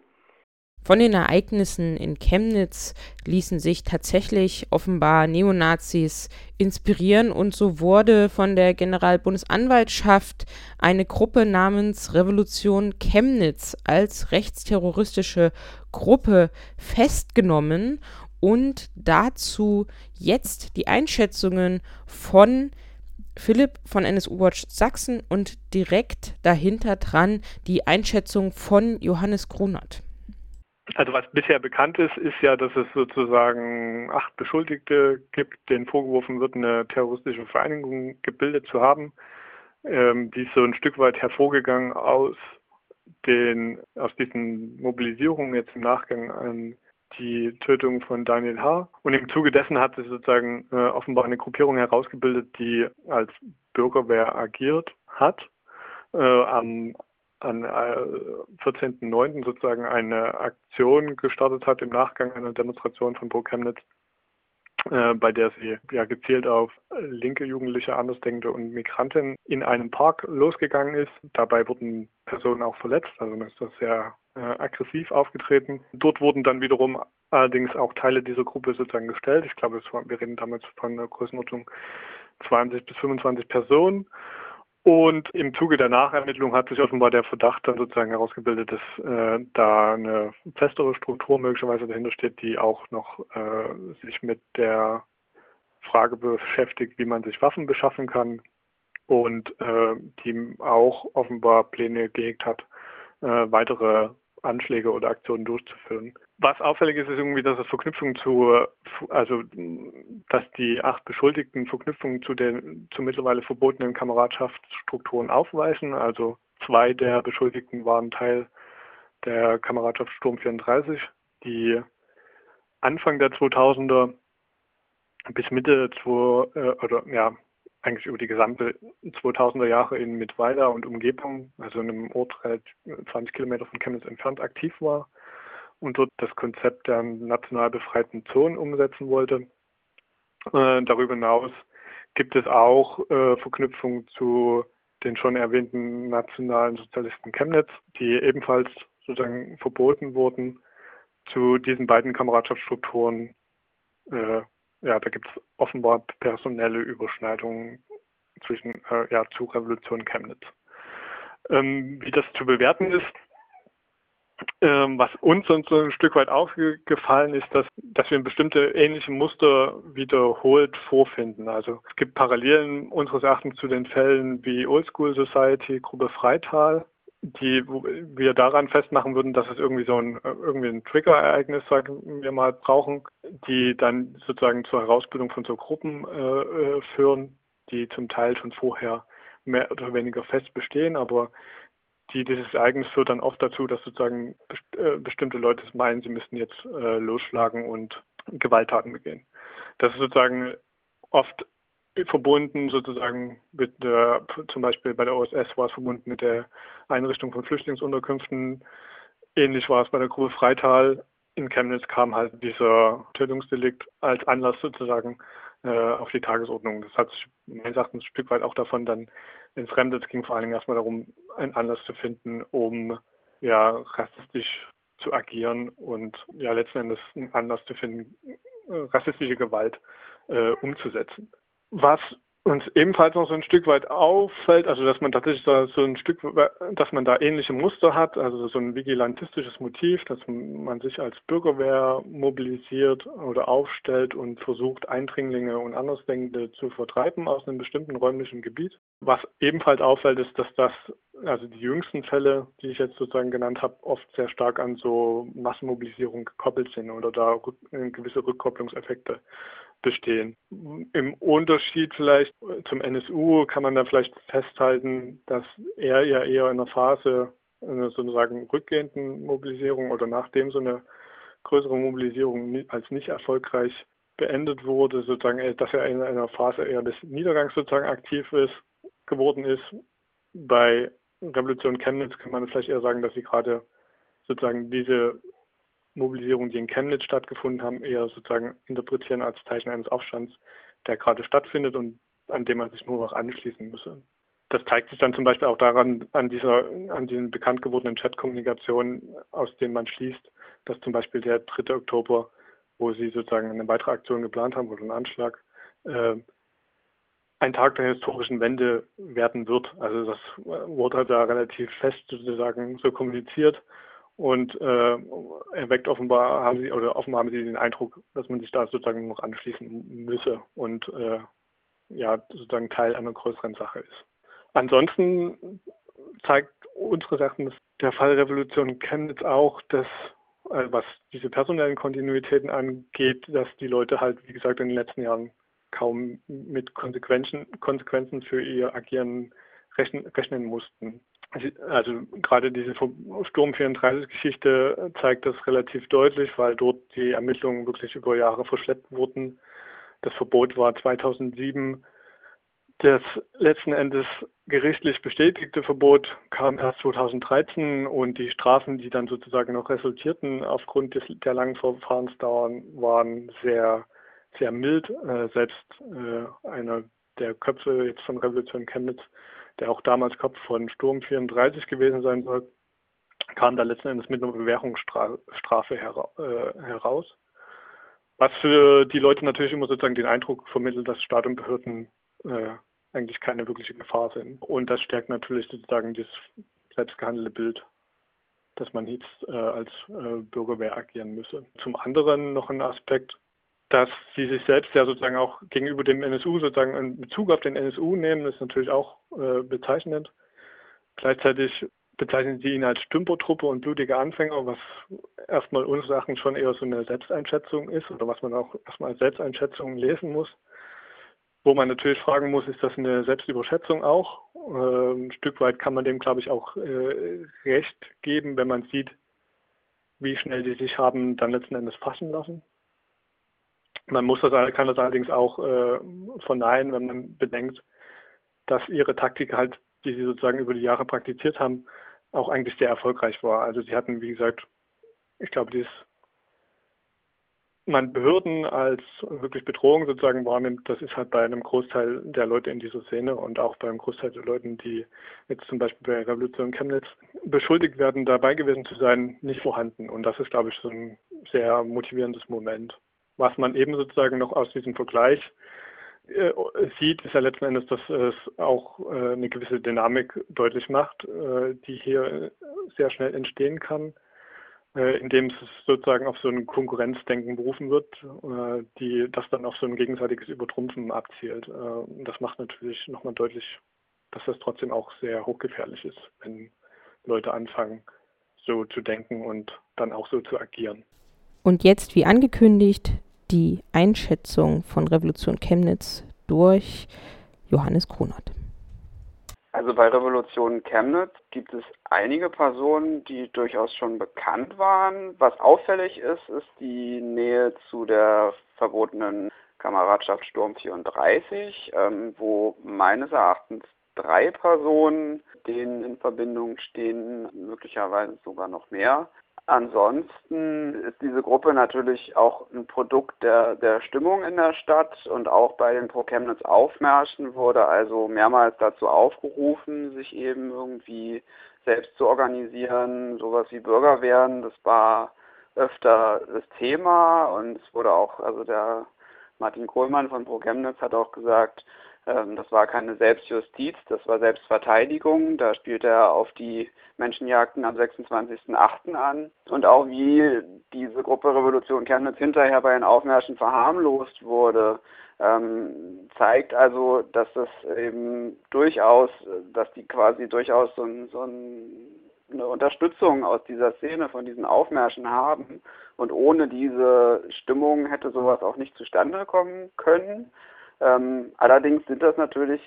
von den Ereignissen in Chemnitz ließen sich tatsächlich offenbar Neonazis inspirieren und so wurde von der Generalbundesanwaltschaft eine Gruppe namens Revolution Chemnitz als rechtsterroristische Gruppe festgenommen und dazu jetzt die Einschätzungen von Philipp von NSU Watch Sachsen und direkt dahinter dran die Einschätzung von Johannes Grunert. Also was bisher bekannt ist, ist ja, dass es sozusagen acht Beschuldigte gibt, denen vorgeworfen wird, eine terroristische Vereinigung gebildet zu haben. Ähm, die ist so ein Stück weit hervorgegangen aus den, aus diesen Mobilisierungen jetzt im Nachgang an die Tötung von Daniel H. Und im Zuge dessen hat sich sozusagen äh, offenbar eine Gruppierung herausgebildet, die als Bürgerwehr agiert hat. Äh, am äh, 14.09. sozusagen eine Aktion gestartet hat im Nachgang einer Demonstration von Pro Chemnitz, äh, bei der sie ja gezielt auf linke Jugendliche, Andersdenkende und Migranten in einem Park losgegangen ist. Dabei wurden Personen auch verletzt, also ist das sehr äh, aggressiv aufgetreten. Dort wurden dann wiederum allerdings auch Teile dieser Gruppe sozusagen gestellt. Ich glaube, war, wir reden damals von einer Größenordnung 20 bis 25 Personen. Und im Zuge der Nachermittlung hat sich offenbar der Verdacht dann sozusagen herausgebildet, dass äh, da eine festere Struktur möglicherweise dahinter steht, die auch noch äh, sich mit der Frage beschäftigt, wie man sich Waffen beschaffen kann und äh, die auch offenbar Pläne gehegt hat, äh, weitere Anschläge oder Aktionen durchzuführen. Was auffällig ist, ist irgendwie, dass es Verknüpfungen zu, also dass die acht Beschuldigten Verknüpfungen zu den zu mittlerweile verbotenen Kameradschaftsstrukturen aufweisen. Also zwei der Beschuldigten waren Teil der Kameradschaft Sturm 34, die Anfang der 2000er bis Mitte zwei, äh, oder ja, eigentlich über die gesamte 2000er Jahre in Mittweida und Umgebung, also in einem Ort 20 Kilometer von Chemnitz entfernt, aktiv war und dort das Konzept der national befreiten Zonen umsetzen wollte. Äh, darüber hinaus gibt es auch äh, Verknüpfungen zu den schon erwähnten nationalen Sozialisten Chemnitz, die ebenfalls sozusagen verboten wurden. Zu diesen beiden Kameradschaftsstrukturen äh, ja, da gibt es offenbar personelle Überschneidungen zwischen äh, ja, zu Revolution Chemnitz. Ähm, wie das zu bewerten ist, ähm, was uns so ein Stück weit aufgefallen ist, dass, dass wir bestimmte ähnliche Muster wiederholt vorfinden. Also es gibt Parallelen unseres Erachtens zu den Fällen wie Old School Society, Gruppe Freital, die wir daran festmachen würden, dass es irgendwie so ein irgendwie ein Trigger-Ereignis, sagen wir mal, brauchen, die dann sozusagen zur Herausbildung von so Gruppen äh, äh, führen, die zum Teil schon vorher mehr oder weniger fest bestehen, aber die, dieses Ereignis führt dann oft dazu, dass sozusagen äh, bestimmte Leute meinen, sie müssten jetzt äh, losschlagen und Gewalttaten begehen. Das ist sozusagen oft verbunden sozusagen mit der, zum Beispiel bei der OSS war es verbunden mit der Einrichtung von Flüchtlingsunterkünften. Ähnlich war es bei der Gruppe Freital. In Chemnitz kam halt dieser Tötungsdelikt als Anlass sozusagen äh, auf die Tagesordnung. Das hat sich meines Erachtens ein Stück weit auch davon dann entfremdet. Es ging vor allen Dingen erstmal darum, einen Anlass zu finden, um ja rassistisch zu agieren und ja letzten Endes einen Anlass zu finden, äh, rassistische Gewalt äh, umzusetzen. Was uns ebenfalls noch so ein Stück weit auffällt, also dass man tatsächlich da so ein Stück, dass man da ähnliche Muster hat, also so ein vigilantistisches Motiv, dass man sich als Bürgerwehr mobilisiert oder aufstellt und versucht, Eindringlinge und Andersdenkende zu vertreiben aus einem bestimmten räumlichen Gebiet. Was ebenfalls auffällt, ist, dass das, also die jüngsten Fälle, die ich jetzt sozusagen genannt habe, oft sehr stark an so Massenmobilisierung gekoppelt sind oder da gewisse Rückkopplungseffekte bestehen. Im Unterschied vielleicht zum NSU kann man da vielleicht festhalten, dass er ja eher in einer Phase einer sozusagen rückgehenden Mobilisierung oder nachdem so eine größere Mobilisierung als nicht erfolgreich beendet wurde, sozusagen, äh, dass er in einer Phase eher des Niedergangs sozusagen aktiv ist, geworden ist. Bei Revolution Chemnitz kann man vielleicht eher sagen, dass sie gerade sozusagen diese Mobilisierungen, die in Chemnitz stattgefunden haben, eher sozusagen interpretieren als Zeichen eines Aufstands, der gerade stattfindet und an dem man sich nur noch anschließen müsse. Das zeigt sich dann zum Beispiel auch daran, an dieser, an diesen bekannt gewordenen Chatkommunikationen, aus denen man schließt, dass zum Beispiel der 3. Oktober, wo sie sozusagen eine weitere Aktion geplant haben oder einen Anschlag, äh, ein Tag der historischen Wende werden wird. Also das wurde da relativ fest sozusagen so kommuniziert und äh, erweckt offenbar haben sie oder offenbar haben sie den Eindruck, dass man sich da sozusagen noch anschließen müsse und äh, ja sozusagen Teil einer größeren Sache ist. Ansonsten zeigt unseres Erachtens der Fall Revolution Chemnitz auch, dass äh, was diese personellen Kontinuitäten angeht, dass die Leute halt, wie gesagt, in den letzten Jahren kaum mit Konsequenzen, Konsequenzen für ihr Agieren rechnen, rechnen mussten. Also gerade diese Sturm 34-Geschichte zeigt das relativ deutlich, weil dort die Ermittlungen wirklich über Jahre verschleppt wurden. Das Verbot war 2007 das letzten Endes gerichtlich bestätigte Verbot kam erst 2013 und die Strafen, die dann sozusagen noch resultierten aufgrund des, der langen Verfahrensdauern, waren sehr, sehr mild. Äh, selbst äh, einer der Köpfe jetzt von Revolution Chemnitz, der auch damals Kopf von Sturm 34 gewesen sein soll, kam da letzten Endes mit einer Bewährungsstrafe hera äh, heraus. Was für die Leute natürlich immer sozusagen den Eindruck vermittelt, dass Staat und Behörden äh, eigentlich keine wirkliche Gefahr sind. Und das stärkt natürlich sozusagen das selbstgehandelte Bild, dass man jetzt äh, als äh, Bürgerwehr agieren müsse. Zum anderen noch ein Aspekt, dass sie sich selbst ja sozusagen auch gegenüber dem NSU sozusagen in Bezug auf den NSU nehmen, ist natürlich auch äh, bezeichnend. Gleichzeitig bezeichnen sie ihn als Stümpertruppe und blutige Anfänger, was erstmal uns Sachen schon eher so eine Selbsteinschätzung ist oder was man auch erstmal als Selbsteinschätzung lesen muss. Wo man natürlich fragen muss, ist das eine Selbstüberschätzung auch? Ähm, ein Stück weit kann man dem, glaube ich, auch äh, recht geben, wenn man sieht, wie schnell die sich haben dann letzten Endes fassen lassen. Man muss das, kann das allerdings auch äh, verneinen, wenn man bedenkt, dass ihre Taktik halt, die sie sozusagen über die Jahre praktiziert haben, auch eigentlich sehr erfolgreich war. Also sie hatten, wie gesagt, ich glaube, dieses man Behörden als wirklich Bedrohung sozusagen wahrnimmt, das ist halt bei einem Großteil der Leute in dieser Szene und auch beim Großteil der Leute, die jetzt zum Beispiel bei Revolution Chemnitz beschuldigt werden, dabei gewesen zu sein, nicht vorhanden. Und das ist, glaube ich, so ein sehr motivierendes Moment. Was man eben sozusagen noch aus diesem Vergleich äh, sieht, ist ja letzten Endes, dass es auch äh, eine gewisse Dynamik deutlich macht, äh, die hier sehr schnell entstehen kann äh, indem es sozusagen auf so ein Konkurrenzdenken berufen wird, äh, die das dann auf so ein gegenseitiges Übertrumpfen abzielt. Äh, das macht natürlich nochmal deutlich, dass das trotzdem auch sehr hochgefährlich ist, wenn Leute anfangen, so zu denken und dann auch so zu agieren. Und jetzt, wie angekündigt, die Einschätzung von Revolution Chemnitz durch Johannes Kronert. Also bei Revolution Chemnitz gibt es einige Personen, die durchaus schon bekannt waren. Was auffällig ist, ist die Nähe zu der verbotenen Kameradschaft Sturm 34, ähm, wo meines Erachtens drei Personen denen in Verbindung stehen, möglicherweise sogar noch mehr. Ansonsten ist diese Gruppe natürlich auch ein Produkt der, der Stimmung in der Stadt und auch bei den Pro Chemnitz Aufmärschen wurde also mehrmals dazu aufgerufen, sich eben irgendwie selbst zu organisieren, sowas wie Bürgerwehren, das war öfter das Thema und es wurde auch, also der Martin Kohlmann von Pro Chemnitz hat auch gesagt, das war keine Selbstjustiz, das war Selbstverteidigung. Da spielt er auf die Menschenjagden am 26.08. an. Und auch wie diese Gruppe Revolution Chemnitz hinterher bei den Aufmärschen verharmlost wurde, ähm, zeigt also, dass das eben durchaus, dass die quasi durchaus so, ein, so ein, eine Unterstützung aus dieser Szene von diesen Aufmärschen haben. Und ohne diese Stimmung hätte sowas auch nicht zustande kommen können. Ähm, allerdings sind das natürlich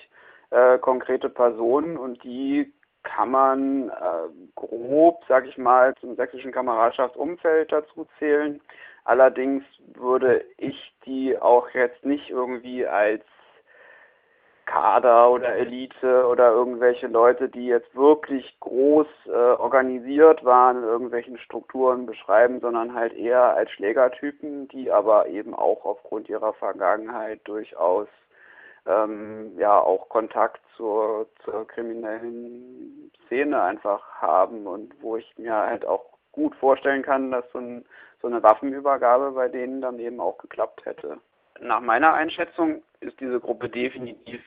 äh, konkrete Personen und die kann man äh, grob, sage ich mal, zum sächsischen Kameradschaftsumfeld dazu zählen. Allerdings würde ich die auch jetzt nicht irgendwie als Kader oder Elite oder irgendwelche Leute, die jetzt wirklich groß äh, organisiert waren, in irgendwelchen Strukturen beschreiben, sondern halt eher als Schlägertypen, die aber eben auch aufgrund ihrer Vergangenheit durchaus ähm, ja auch Kontakt zur, zur kriminellen Szene einfach haben und wo ich mir halt auch gut vorstellen kann, dass so, ein, so eine Waffenübergabe bei denen dann eben auch geklappt hätte. Nach meiner Einschätzung ist diese Gruppe definitiv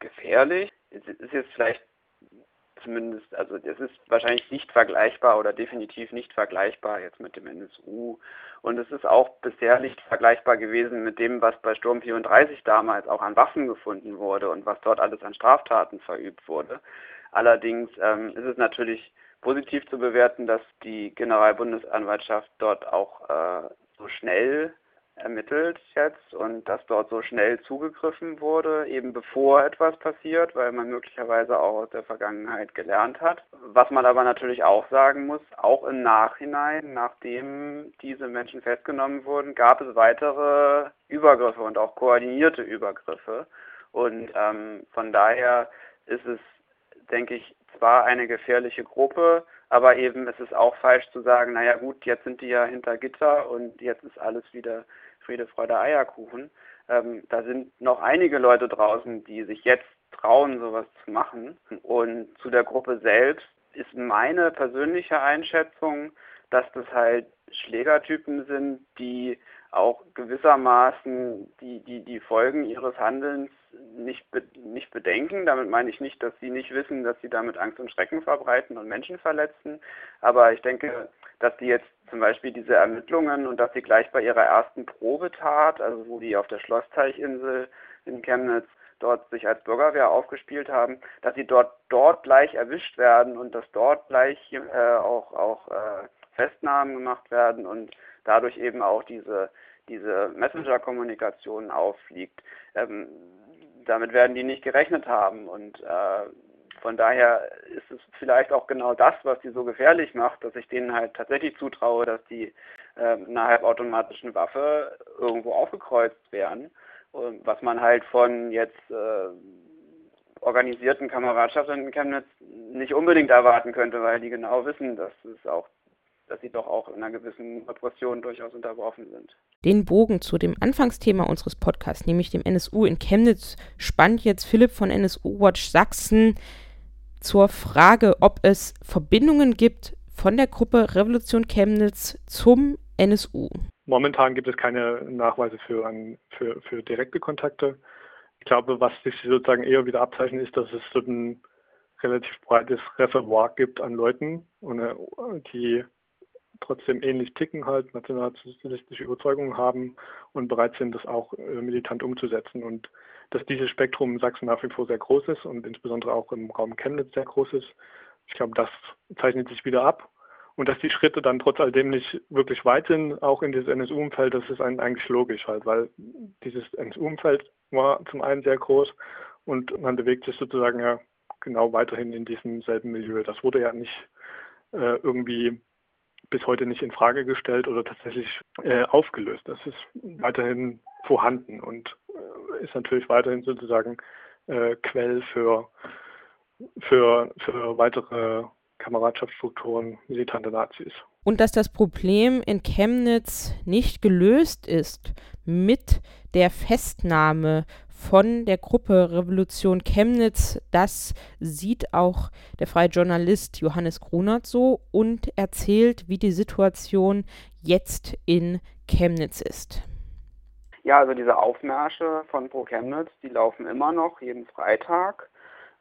gefährlich. Es ist jetzt vielleicht zumindest, also es ist wahrscheinlich nicht vergleichbar oder definitiv nicht vergleichbar jetzt mit dem NSU. Und es ist auch bisher nicht vergleichbar gewesen mit dem, was bei Sturm 34 damals auch an Waffen gefunden wurde und was dort alles an Straftaten verübt wurde. Allerdings ähm, ist es natürlich positiv zu bewerten, dass die Generalbundesanwaltschaft dort auch äh, so schnell ermittelt jetzt und dass dort so schnell zugegriffen wurde, eben bevor etwas passiert, weil man möglicherweise auch aus der Vergangenheit gelernt hat. Was man aber natürlich auch sagen muss, auch im Nachhinein, nachdem diese Menschen festgenommen wurden, gab es weitere Übergriffe und auch koordinierte Übergriffe. Und ähm, von daher ist es, denke ich, zwar eine gefährliche Gruppe, aber eben ist es auch falsch zu sagen, naja gut, jetzt sind die ja hinter Gitter und jetzt ist alles wieder Friede, Freude, Eierkuchen. Ähm, da sind noch einige Leute draußen, die sich jetzt trauen, sowas zu machen. Und zu der Gruppe selbst ist meine persönliche Einschätzung, dass das halt Schlägertypen sind, die auch gewissermaßen die, die, die Folgen ihres Handelns nicht, nicht bedenken. Damit meine ich nicht, dass sie nicht wissen, dass sie damit Angst und Schrecken verbreiten und Menschen verletzen. Aber ich denke, dass die jetzt zum Beispiel diese Ermittlungen und dass sie gleich bei ihrer ersten Probetat, also wo die auf der Schlossteichinsel in Chemnitz dort sich als Bürgerwehr aufgespielt haben, dass sie dort dort gleich erwischt werden und dass dort gleich äh, auch auch äh, Festnahmen gemacht werden und dadurch eben auch diese diese Messenger-Kommunikation auffliegt. Ähm, damit werden die nicht gerechnet haben. Und äh, von daher ist es vielleicht auch genau das, was die so gefährlich macht, dass ich denen halt tatsächlich zutraue, dass die äh, einer halbautomatischen Waffe irgendwo aufgekreuzt werden, und was man halt von jetzt äh, organisierten Kameradschaften in Chemnitz nicht unbedingt erwarten könnte, weil die genau wissen, dass es auch dass sie doch auch in einer gewissen Repression durchaus unterworfen sind. Den Bogen zu dem Anfangsthema unseres Podcasts, nämlich dem NSU in Chemnitz, spannt jetzt Philipp von NSU Watch Sachsen zur Frage, ob es Verbindungen gibt von der Gruppe Revolution Chemnitz zum NSU. Momentan gibt es keine Nachweise für, ein, für, für direkte Kontakte. Ich glaube, was sich sozusagen eher wieder abzeichnet, ist, dass es so ein relativ breites Reservoir gibt an Leuten, die trotzdem ähnlich ticken halt, nationalsozialistische Überzeugungen haben und bereit sind, das auch äh, militant umzusetzen. Und dass dieses Spektrum in Sachsen nach wie vor sehr groß ist und insbesondere auch im Raum Chemnitz sehr groß ist. Ich glaube, das zeichnet sich wieder ab. Und dass die Schritte dann trotz alledem nicht wirklich weit sind, auch in dieses NSU-Umfeld, das ist eigentlich logisch halt, weil dieses NSU-Umfeld war zum einen sehr groß und man bewegt sich sozusagen ja genau weiterhin in diesem selben Milieu. Das wurde ja nicht äh, irgendwie bis heute nicht in Frage gestellt oder tatsächlich äh, aufgelöst. Das ist weiterhin vorhanden und äh, ist natürlich weiterhin sozusagen äh, Quell für, für, für weitere Kameradschaftsstrukturen militanter Nazis. Und dass das Problem in Chemnitz nicht gelöst ist mit der Festnahme von der Gruppe Revolution Chemnitz. Das sieht auch der freie Journalist Johannes Grunert so und erzählt, wie die Situation jetzt in Chemnitz ist. Ja, also diese Aufmärsche von Pro Chemnitz, die laufen immer noch jeden Freitag.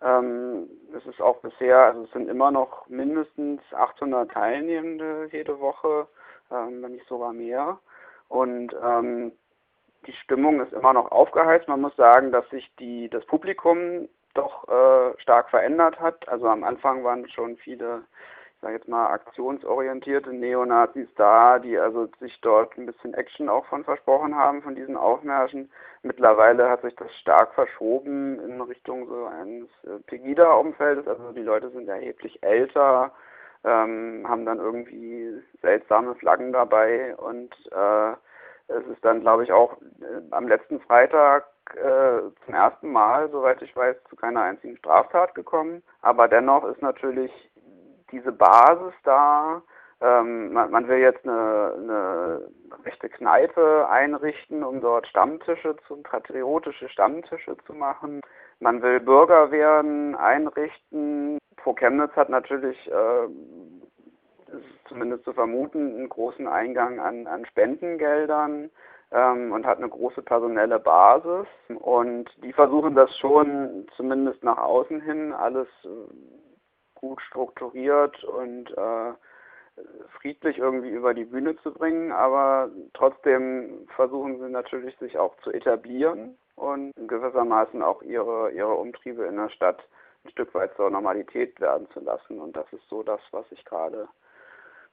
Ähm, es ist auch bisher, also es sind immer noch mindestens 800 Teilnehmende jede Woche, ähm, wenn nicht sogar mehr. Und ähm, die Stimmung ist immer noch aufgeheizt. Man muss sagen, dass sich die, das Publikum doch äh, stark verändert hat. Also am Anfang waren schon viele, ich sage jetzt mal, aktionsorientierte Neonazis da, die also sich dort ein bisschen Action auch von versprochen haben, von diesen Aufmärschen. Mittlerweile hat sich das stark verschoben in Richtung so eines äh, Pegida-Umfeldes. Also die Leute sind erheblich älter, ähm, haben dann irgendwie seltsame Flaggen dabei und äh, es ist dann, glaube ich, auch äh, am letzten Freitag äh, zum ersten Mal, soweit ich weiß, zu keiner einzigen Straftat gekommen. Aber dennoch ist natürlich diese Basis da. Ähm, man, man, will jetzt eine, eine rechte Kneipe einrichten, um dort Stammtische zu, patriotische Stammtische zu machen. Man will Bürgerwehren einrichten. Pro Chemnitz hat natürlich äh, zumindest zu vermuten, einen großen Eingang an, an Spendengeldern ähm, und hat eine große personelle Basis. Und die versuchen das schon zumindest nach außen hin alles äh, gut strukturiert und äh, friedlich irgendwie über die Bühne zu bringen, aber trotzdem versuchen sie natürlich sich auch zu etablieren und gewissermaßen auch ihre, ihre Umtriebe in der Stadt ein Stück weit zur Normalität werden zu lassen. Und das ist so das, was ich gerade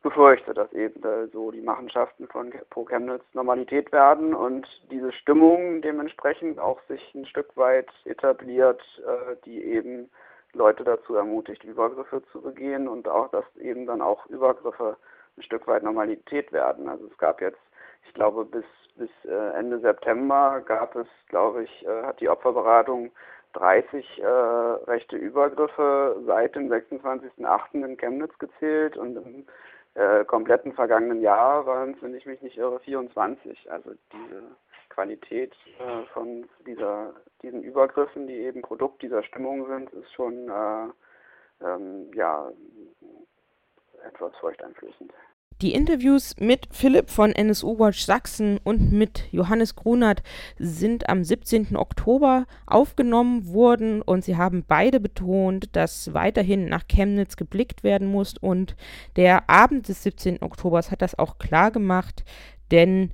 befürchte, dass eben so die Machenschaften von Pro Chemnitz Normalität werden und diese Stimmung dementsprechend auch sich ein Stück weit etabliert, äh, die eben Leute dazu ermutigt, Übergriffe zu begehen und auch, dass eben dann auch Übergriffe ein Stück weit Normalität werden. Also es gab jetzt, ich glaube, bis, bis äh, Ende September gab es, glaube ich, äh, hat die Opferberatung 30 äh, rechte Übergriffe seit dem 26.08. in Chemnitz gezählt und im äh, kompletten vergangenen Jahr waren wenn ich mich nicht irre, 24. Also diese Qualität äh, von dieser, diesen Übergriffen, die eben Produkt dieser Stimmung sind, ist schon äh, ähm, ja, etwas furchteinflößend. Die Interviews mit Philipp von NSU Watch Sachsen und mit Johannes Grunert sind am 17. Oktober aufgenommen worden und sie haben beide betont, dass weiterhin nach Chemnitz geblickt werden muss und der Abend des 17. Oktobers hat das auch klar gemacht, denn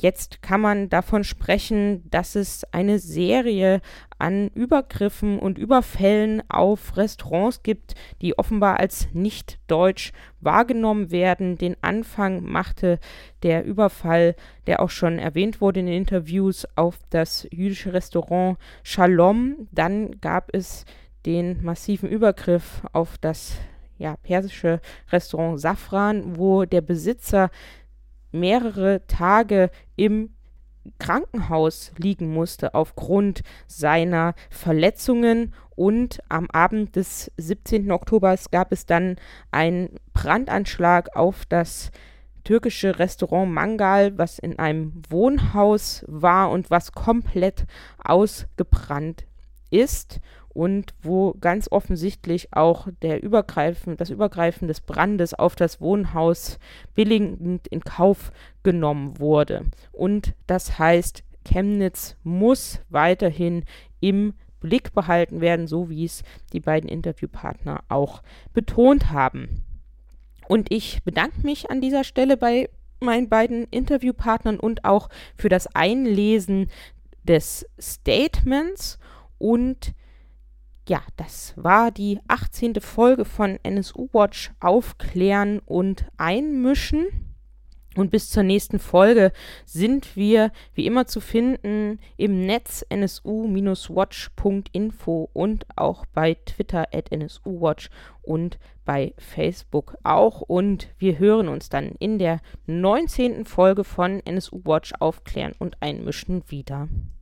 jetzt kann man davon sprechen, dass es eine Serie an Übergriffen und Überfällen auf Restaurants gibt, die offenbar als nicht deutsch wahrgenommen werden. Den Anfang machte der Überfall, der auch schon erwähnt wurde in den Interviews, auf das jüdische Restaurant Shalom. Dann gab es den massiven Übergriff auf das ja, persische Restaurant Safran, wo der Besitzer mehrere Tage im Krankenhaus liegen musste aufgrund seiner Verletzungen und am Abend des 17. Oktobers gab es dann einen Brandanschlag auf das türkische Restaurant Mangal, was in einem Wohnhaus war und was komplett ausgebrannt ist und wo ganz offensichtlich auch der Übergreifen, das Übergreifen des Brandes auf das Wohnhaus billigend in Kauf genommen wurde. Und das heißt, Chemnitz muss weiterhin im Blick behalten werden, so wie es die beiden Interviewpartner auch betont haben. Und ich bedanke mich an dieser Stelle bei meinen beiden Interviewpartnern und auch für das Einlesen des Statements und ja, das war die 18. Folge von NSU Watch Aufklären und Einmischen. Und bis zur nächsten Folge sind wir wie immer zu finden im Netz nsu-watch.info und auch bei Twitter at nsuwatch und bei Facebook auch. Und wir hören uns dann in der 19. Folge von NSU Watch Aufklären und Einmischen wieder.